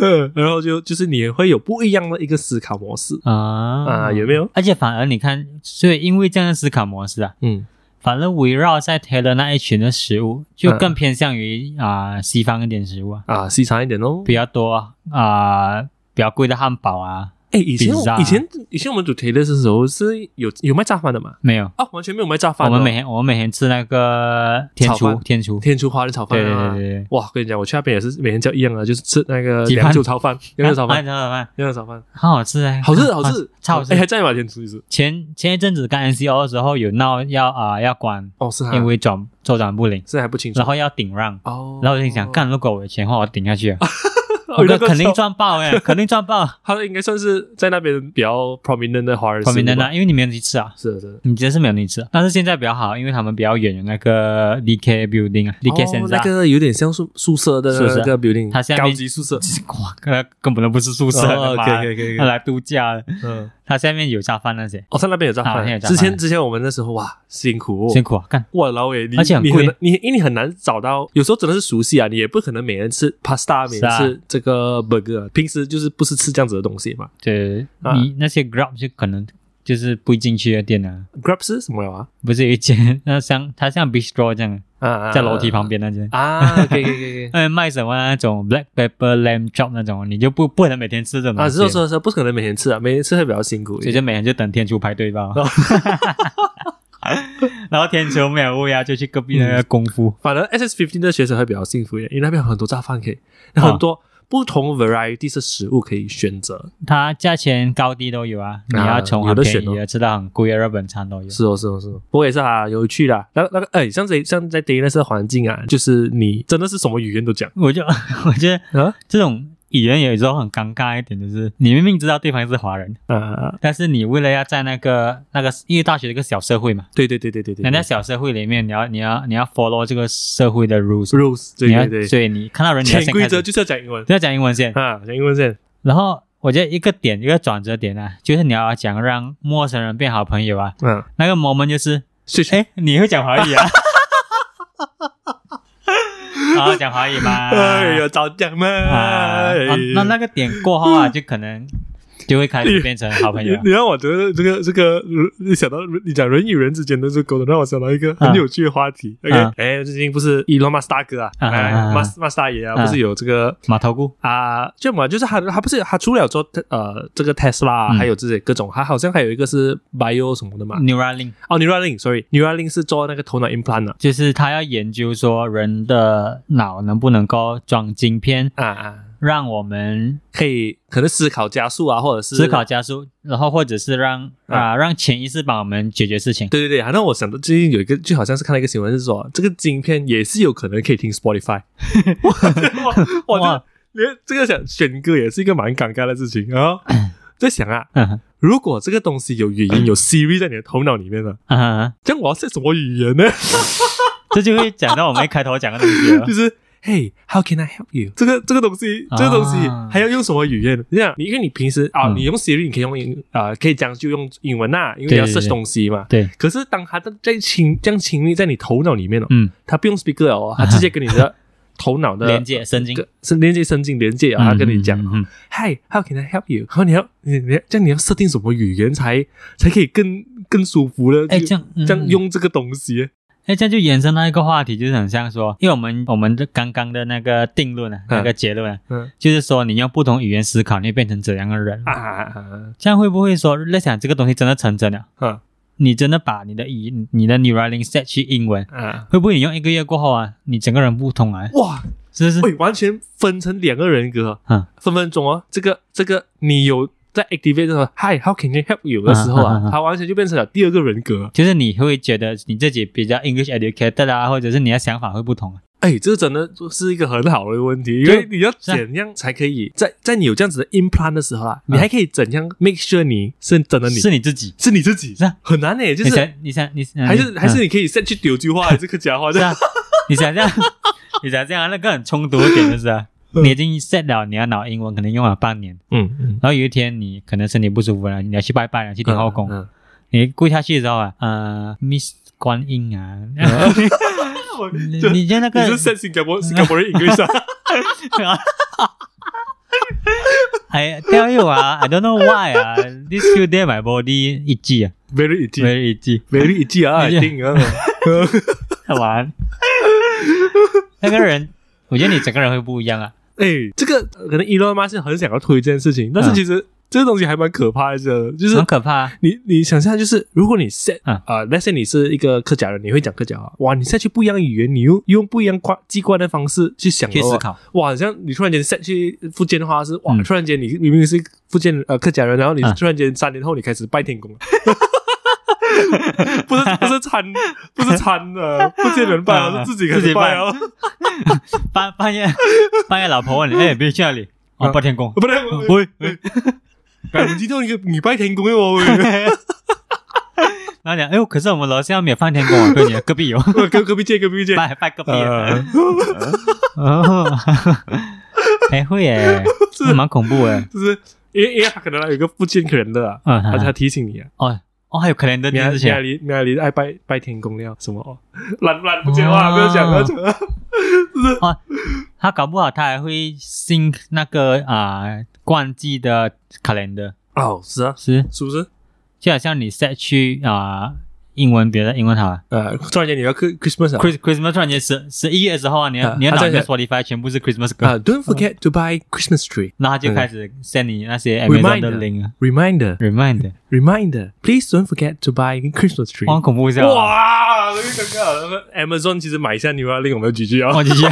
嗯 然后就就是你也会有不一样的一个思考模式。啊。啊，有没有？而且反而你看，所以因为这样的思考模式啊，嗯。反而围绕在 Taylor 那一群的食物，就更偏向于啊、西方一点食物啊，啊，西餐一点哦。比较多啊、比较贵的汉堡啊，哎，以前以前以前我们读 Taylor 的时候是有有卖炸饭的嘛？没有。啊，完全没有卖炸饭哦。我们每天我们每天吃那个天厨天厨，天厨华人炒饭对对啊对对对，哇，跟你讲，我去那边也是每天叫一样的，就是吃那个凉酒 炒饭，凉酒炒啊饭，炒饭凉酒炒饭，好好吃哎，好吃好吃，超好吃哎，。还在吗？天厨一次。前前一阵子刚 NCO 的时候有闹要啊、要关，哦，是啊，因为转周转不灵，这还不清楚。然后要顶让，哦，然后我就想，干，如果我有钱的话，我顶下去啊，哦，我那个肯定赚爆哎，肯定赚爆。他应该算是在那边比较 prominent 的华人 prominent 啊，因为你没有去吃啊，是的，是。的。你觉得是没有去吃啊，但是现在比较好，因为他们比较远，有那个 DK Building 啊，DK 哦 Senza，那个有点像宿宿舍的那个 building，它现在高级宿舍。哇，那根本都不是宿舍，可以可以可以他来度假的，嗯，他下面有炸饭那些，哦，它那边有炸饭。之前之前我们那时候哇，辛苦哦，辛苦啊，干，哇，老伟，你而且很贵你难你因为你很难找到，有时候真的是熟悉啊，你也不可能每人吃 pasta，每人吃这个 burger，啊平时就是不是吃这样子的东西嘛。对啊。你那些 Grab 就可能就是不进去的店啊，？Grab 是什么啊？不是有一间 那像它像 Bistro 这样，啊啊，在楼梯旁边那间。啊，可以可以可以可以。呃，卖什么那种 black pepper lamb chop 那种，你就不不能每天吃这种啊，是是是，不可能每天吃啊，每天吃会比较辛苦。所以就每天就等天厨排队吧。哦 然后天厨没有乌鸦，就去隔壁那个功夫。反正 SS fifteen 的学生会比较幸福一点，因为那边有很多炸饭可以，哦很多不同 variety 的食物可以选择。它价钱高低都有啊，你要从很便宜的吃到很贵的日本餐都有。是哦，是哦，是哦。不过也是啊，有趣的。那那个，哎，像这像在 d a 那个环境啊，就是你真的是什么语言都讲我就 我觉得啊这种语言有时候很尴尬一点，就是你明明知道对方是华人，嗯，但是你为了要在那个那个，因为大学的一个小社会嘛，对对对对对对。那在小社会里面，你要你要你要 follow 这个社会的 rules，rules，对你要对对，所以你看到人你要潜先开始规则就是要讲英文就要讲英文先，啊，讲英文先。然后我觉得一个点一个转折点啊，就是你要讲让陌生人变好朋友啊，嗯，那个 moment 就是。哎，你会讲华语啊？啊，讲华语吗？哎呀，早讲嘛！啊那那个点过后啊，就可能就会开始变成好朋友。你。你让我觉得这个这个，你想到你讲人与人之间的这个沟通，让我想到一个很有趣的话题。OK，啊哎，最近不是伊隆马斯大哥啊，马斯马斯大爷啊，啊。不是有这个马头菇。啊，就嘛，就是他他不是他除了做，呃，这个 Tesla 嗯。还有这些各种，他好像还有一个是 Bio 什么的嘛。Neuralink，哦，Neuralink，sorry，Neuralink 是做那个头脑 implant 的就是他要研究说人的脑能不能够装晶片，啊啊，让我们可以可能思考加速啊，或者是思考加速，然后或者是让啊啊让潜意识帮我们解决事情。对对对，好像我想到最近有一个，就好像是看到一个新闻，是说这个晶片也是有可能可以听 Spotify。我我哇就连这个想选歌也是一个蛮尴尬的事情啊。在 想啊，嗯如果这个东西有语音有 Siri 在你的头脑里面呢，啊，这样我要写什么语言呢？这就会讲到我们一开头讲的东西了 就。是 Hey，how can I help you？这个这个东西，这个东西啊。还要用什么语言？这样，你因为你平时啊，嗯。你用 Siri 你可以用英啊，可以讲就用英文呐，因为你要 search 东西嘛。对，可是当它的在亲这样亲密在你头脑里面哦，嗯，他不用 speaker 哦，他直接跟你的头脑的 连接神经，跟是连接神经连接啊，他跟你讲。嗯嗯嗯，Hi，how can I help you？然后你要你你要这样你要设定什么语言才才可以更更舒服的，哎，就这样嗯这样用这个东西，哎，这样就延伸到一个话题，就是很像说，因为我们我们的刚刚的那个定论啊，嗯那个结论啊，嗯就是说你用不同语言思考，你会变成怎样的人？啊这样会不会说，在想这个东西真的成真了？啊你真的把你的语你的 neuraling set 去英文，啊，会不会你用一个月过后啊，你整个人不同啊？哇，是不是？喂，完全分成两个人格，嗯分分钟哦，这个这个你有在 activate 的时候，Hi，how can I help you 的时候啊他完全就变成了第二个人格。就是你会觉得你自己比较 English educated 啊，或者是你的想法会不同啊。哎，这个真的是一个很好的问题，因就为你要怎样才可以在在你有这样子的 implant 的时候啊，你嗯还可以怎样 make sure 你是真的你。是你自己，是你自己，是啊。很难诶，就是你想你还是还是嗯你可以再去丢句话还是客家话你想这样，你想这样那个很冲突的点就是啊，你已经 set 了你要脑英文，可能用了半年，嗯嗯，然后有一天你可能身体不舒服了，你要去拜拜了，去天后宫，嗯，你跪下去的时候啊，呃，Miss 观音啊，你这你就那个你是 set 新加坡新加坡人 English 啊？I tell you 啊，I don't know why 啊，this few day my body itchy 啊 very itchy，very itchy，very itchy. 啊一定啊，玩。那个人，我觉得你整个人会不一样啊。哎，这个可能 Elon Musk 是很想要推这件事情，但是嗯。其实这个东西还蛮可怕的，就是很可怕？啊。你你想象，就是如果你 set 呃，那些你是一个客家人，你会讲客家话，哇，你 set 去不一样的语言，你用用不一样关机关的方式去想去思，考，哇，好像你突然间 set 去福建的话是哇，嗯。突然间你明明是福建呃客家人，然后你嗯。突然间三年后你开始拜天公了。不是不是 参不是参的福建人拜啊，嗯是自己自己拜啊，半半夜半夜老婆问你，哎，别去那里，哦，嗯拜天公，不对，喂喂，哎，我知道你你拜天公的哦，喂。然后讲，哎呦，可是我们楼下没有放天公啊，对你隔壁有，隔隔壁街隔壁街，拜拜隔壁哦，还会耶，是。蛮恐怖的。就是因为因为他可能有一个福建客人的啊，嗯，他他提醒你啊。哦哦，还有可怜的苗苗之前，里苗里爱拜拜天公了什么？哦，懒懒不讲话，不要讲不要讲，哦，他搞不好他还会新那个啊冠季的 calendar，哦，是啊，是。是不是？就好像你 set 去啊英文别的英文好了呃，突然间你要 Christmas 啊，Chris Christmas 突然间十十一月的时候啊，你要啊你要拿你的 Spotify 全部是 Christmas 歌，啊，Don't forget to buy Christmas tree 然后他就开始 send 你那些 Amazon 的 Reminder link 啊 reminder remind，reminder please don't forget to buy Christmas tree 哇，。恐怖一下啊，哇，那个 Amazon 其实买一下牛蛙令我们 GG 啊，我继续，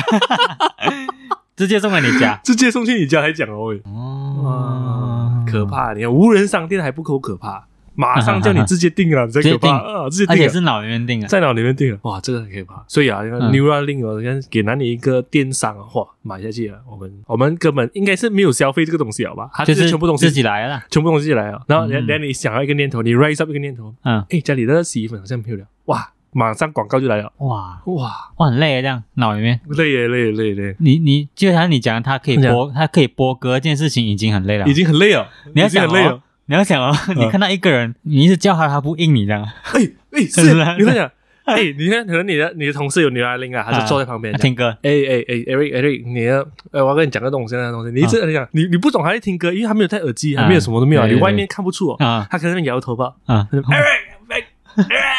直接送给你家，直接送去你家还讲哦，哦，可，怕！你看无人商店还不够可怕，马上叫你直接定了，你才可怕啊！直接订了，而且是脑里面定啊，在脑里面定了，哇，这个很可怕。所以啊，那个嗯。Neuralink 哦，你看给哪里一个电商啊，哇，买下去了，我们我们根本应该是没有消费这个东西好吧？它就是全部东西自己来了，全部东西来了，然后连嗯。连你想要一个念头，你 raise up 一个念头，嗯，哎，家里的洗衣粉好像没有了，哇，马上广告就来了，哇。哇，哇很累啊，这样脑里面。累耶累耶累。耶累，你你就像你讲，它可以播，它可以播歌，这件事情已经很累了。已经很累了，你要想很累了。哦，，你要想哦，你看到一个人，你一直叫他，他不应你这样，哎 哎，是是啊你在想，哎，你看可能你的你的同事有 Neuralink 啊，他就坐在旁边听歌，哎哎哎，Eric Eric，你要，呃，我要跟你讲个东西，那个东西，你一直在讲，你你不懂，还在听歌，因为他没有戴耳机，还没有什么都没有，你外面看不出哦，啊。他可能摇头吧啊，，Eric，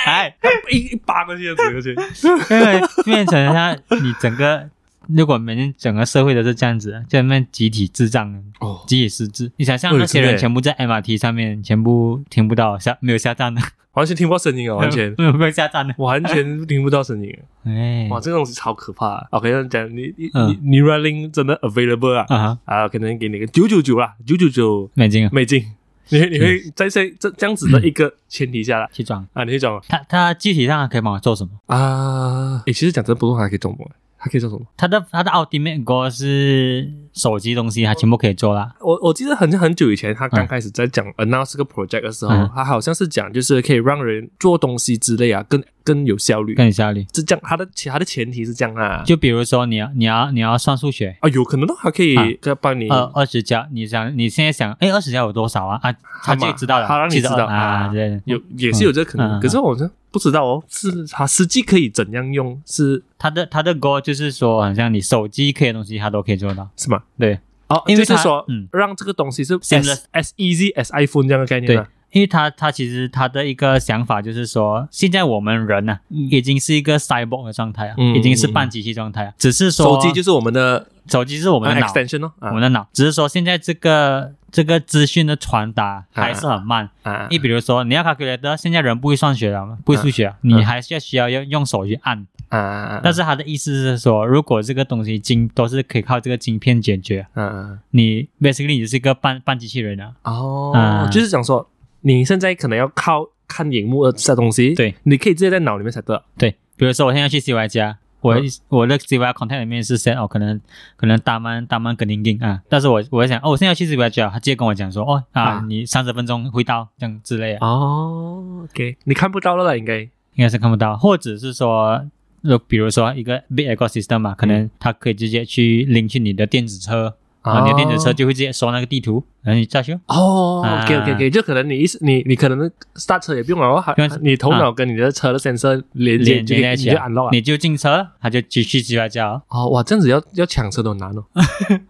哎，一一巴过去，走过去，因为变成他你整个，如果每天整个社会都是这样子，就那边集体智障，哦，集体失智。你想象那些人全部在 MRT 上面，全部听不到下没有下站的，完全听不到声音啊，完全。没有没有下站的，完全听不到声音，哎，哇，这个东西超可怕。OK，那讲你你嗯。你 Neuralink 真的 available 啊？啊可能给你个九九九啦，九九九美金啊，美金，你会你会在这这这样子的一个前提下啦。去装。啊，你会讲他他具体上可以帮我做什么？啊，诶，其实讲真，不动还可以做什么？还可以做什么？他的他的 ultimate goal 是手机东西，他全部可以做啦。我我记得很很久以前，他刚开始在讲 announce 这个 project 的时候，嗯他好像是讲就是可以让人做东西之类啊，更更有效率。更有效率。是这样，他的其他的前提是这样啊，就比如说你要你要你要算数学，啊有可能的话可以帮你二，二十加，你想你现在想，哎，二十加有多少啊？啊，他就知道了，他让你知道啊，啊对，有也是有这个可能，可是我好像不知道哦，是它实际可以怎样用是他的他的 goal 就是说，好像你手机可以的东西，他都可以做到。是吗？对，哦，因为就是说，嗯让这个东西是 Seamless as as easy as iPhone 这样的概念对啊。，因为他他其实他的一个想法就是说，现在我们人呢、嗯已经是一个 cyborg 的状态啊，嗯已经是半机器状态啊，只是说手机就是我们的手机是我们的脑。extension 哦，啊我们的脑，只是说现在这个这个资讯的传达还是很慢。啊，你比如说，你要 calculator，现在人不会算学了嘛，不会数学了，你还是要需要用用手去按。但是他的意思是说，如果这个东西晶都是可以靠这个晶片解决，你 basically 你是一个半半机器人啊。哦啊，就是想说，你现在可能要靠看荧幕的这东西，对，你可以直接在脑里面才得。对，比如说我现在去 CY 家，我、嗯。我的 ZY content 里面是 set 哦，可能可能大曼大曼跟林丁啊，但是我我在想哦，我现在要去 ZY 去啊，他直接跟我讲说哦啊，啊你三十分钟会到这样之类的，哦，OK，你看不到了啦，应该。应该是看不到，或者是说。就比如说一个 big ecosystem 嘛，可能它可以直接去领取你的电子车，然后你的电子车就会直接收那个地图，然后你再去。哦啊，OK OK OK，就可能你一你你可能 start 车也不用了，还你头脑跟你的车的 sensor 连接，连就可以你就接在一起啊 unlock 了。你就进车，他就继续 CY 家哦。哦，哇，这样子要要抢车都很难哦，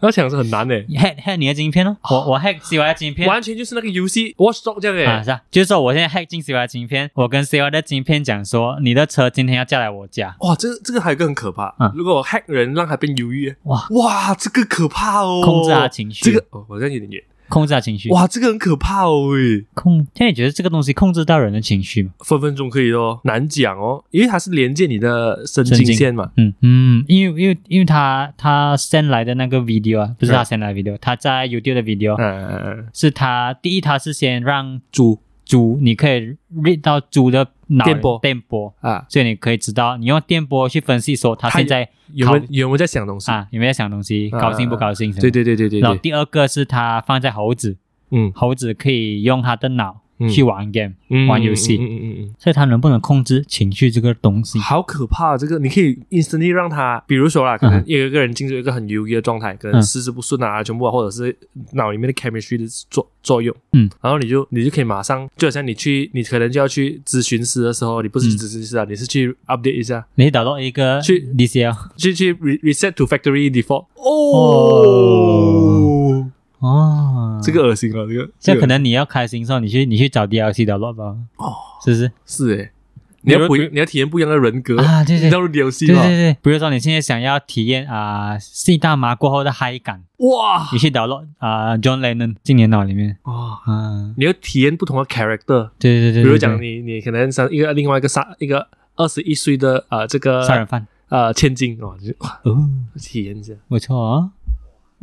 要抢车很难诶，hack hack 你的晶片哦，我我 hack CY 的晶片，完全就是那个游戏 Watchdog 这样啊，是啊，就是说我现在 hack 进 CY 的晶片，我跟 CY 的晶片讲说，你的车今天要驾来我家，哇，这个这个还有一个很可怕嗯，如果我 hack 人让他变犹豫，哇，哇，这个可怕哦，控制他的情绪，这个哦，我这样有点。远，控制他情绪，哇，这个很可怕哦，喂，控，现在你觉得这个东西控制到人的情绪吗？分分钟可以哦，难讲哦，因为它是连接你的神神经经线嘛，嗯嗯，因为因为因为他他 send 来的那个 video 啊，不是他 send 来的 video，他在 YouTube 的 video 嗯嗯嗯，是他第一他是先让猪猪，你可以 read 到猪的脑电波。电波，啊，所以你可以知道，你用电波去分析说他他现在有没有没有在想东西？啊有没有在想东西，啊高兴不高兴？对对对对对对，然后第二个是他放在猴子，嗯。猴子可以用他的脑嗯去玩 game，、嗯玩游戏。嗯嗯嗯嗯所以他能不能控制情绪这个东西？嗯，？好可怕、啊！这个你可以 instantly 让他，比如说啦，可能有一个人进入一个很忧郁的状态，可能嗯。事事不顺啊，全部啊，或者是脑里面的 chemistry 的作作用，嗯，然后你就你就可以马上，就好像你去，你可能就要去咨询师的时候，你不是咨询师啊，你是去 update 一下，你打到一个去 DCL 去去 re reset to factory default。哦。哦，这个恶心了，这个这可能能你要开心的时候，你去你去找 DLC 导 o 吧，哦，是不是？是诶，你要不你要体验不一样的人格啊对对。你加入 DLC 嘛，对对对，比如说你现在想要体验啊吸大麻过后的嗨感，哇。你去导 o 啊 John Lennon 今年脑里面。哇，啊，你要体验不同的 character。对对对，比如讲你你可能像一个另外一个杀一个二十一岁的啊这个杀人犯。呃千金哦，就哇哦，体验一下，不错哦。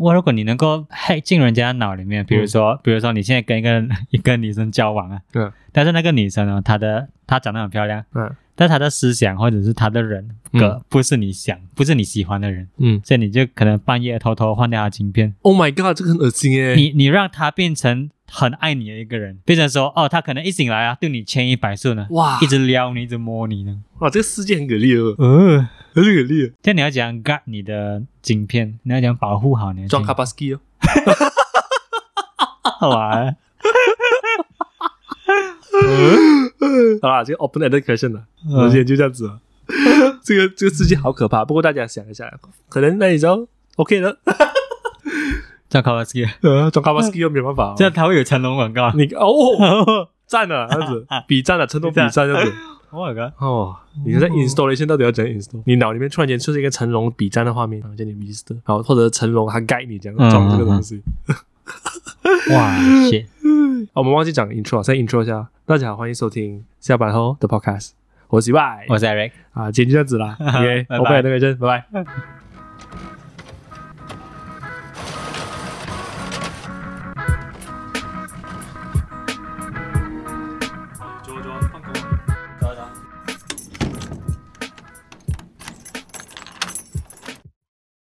哇，如果你能够 hack 进人家的脑里面，比如说，比如说你现在跟一个一个女生交往啊，对。但是那个女生呢，她的她长得很漂亮，嗯但她的思想或者是她的人格嗯。不是你想，不是你喜欢的人，嗯。所以你就可能半夜偷偷换掉她晶片，，Oh my god，这个很恶心诶，你你让她变成很爱你的一个人，变成说哦，她可能一醒来啊，对你千依百顺呢，哇。一直撩你，一直摸你呢，哇这个世界很给力哦，嗯，很给力哦，这样你要讲 guard 你的晶片，你要讲保护好你的装晶卡巴斯基哦，好玩。好啦，这个 open ended question 了，嗯。我今天就这样子了，这个这个世界好可怕，不过大家想一下，可能那你知道 OK 的，叫 k a w a s k i 呃，装卡巴斯基又没有办法哦，这样他会有成龙广告。你哦 赞了这样子，比赞了，成龙比赞这样子。Oh my god！哦，你在 installation 到底要怎样 install？你脑里面突然间出现一个成龙比战的画面，然后叫你 register，然后或者成龙他 guide 你这样嗯装这个东西。哇！哦 我们忘记讲 intro，再 intro 一下。大家好，欢迎收听下班后的 podcast，我是 Y，我是 Eric。啊，今天就这样子啦。OK，拜拜那个人，拜拜。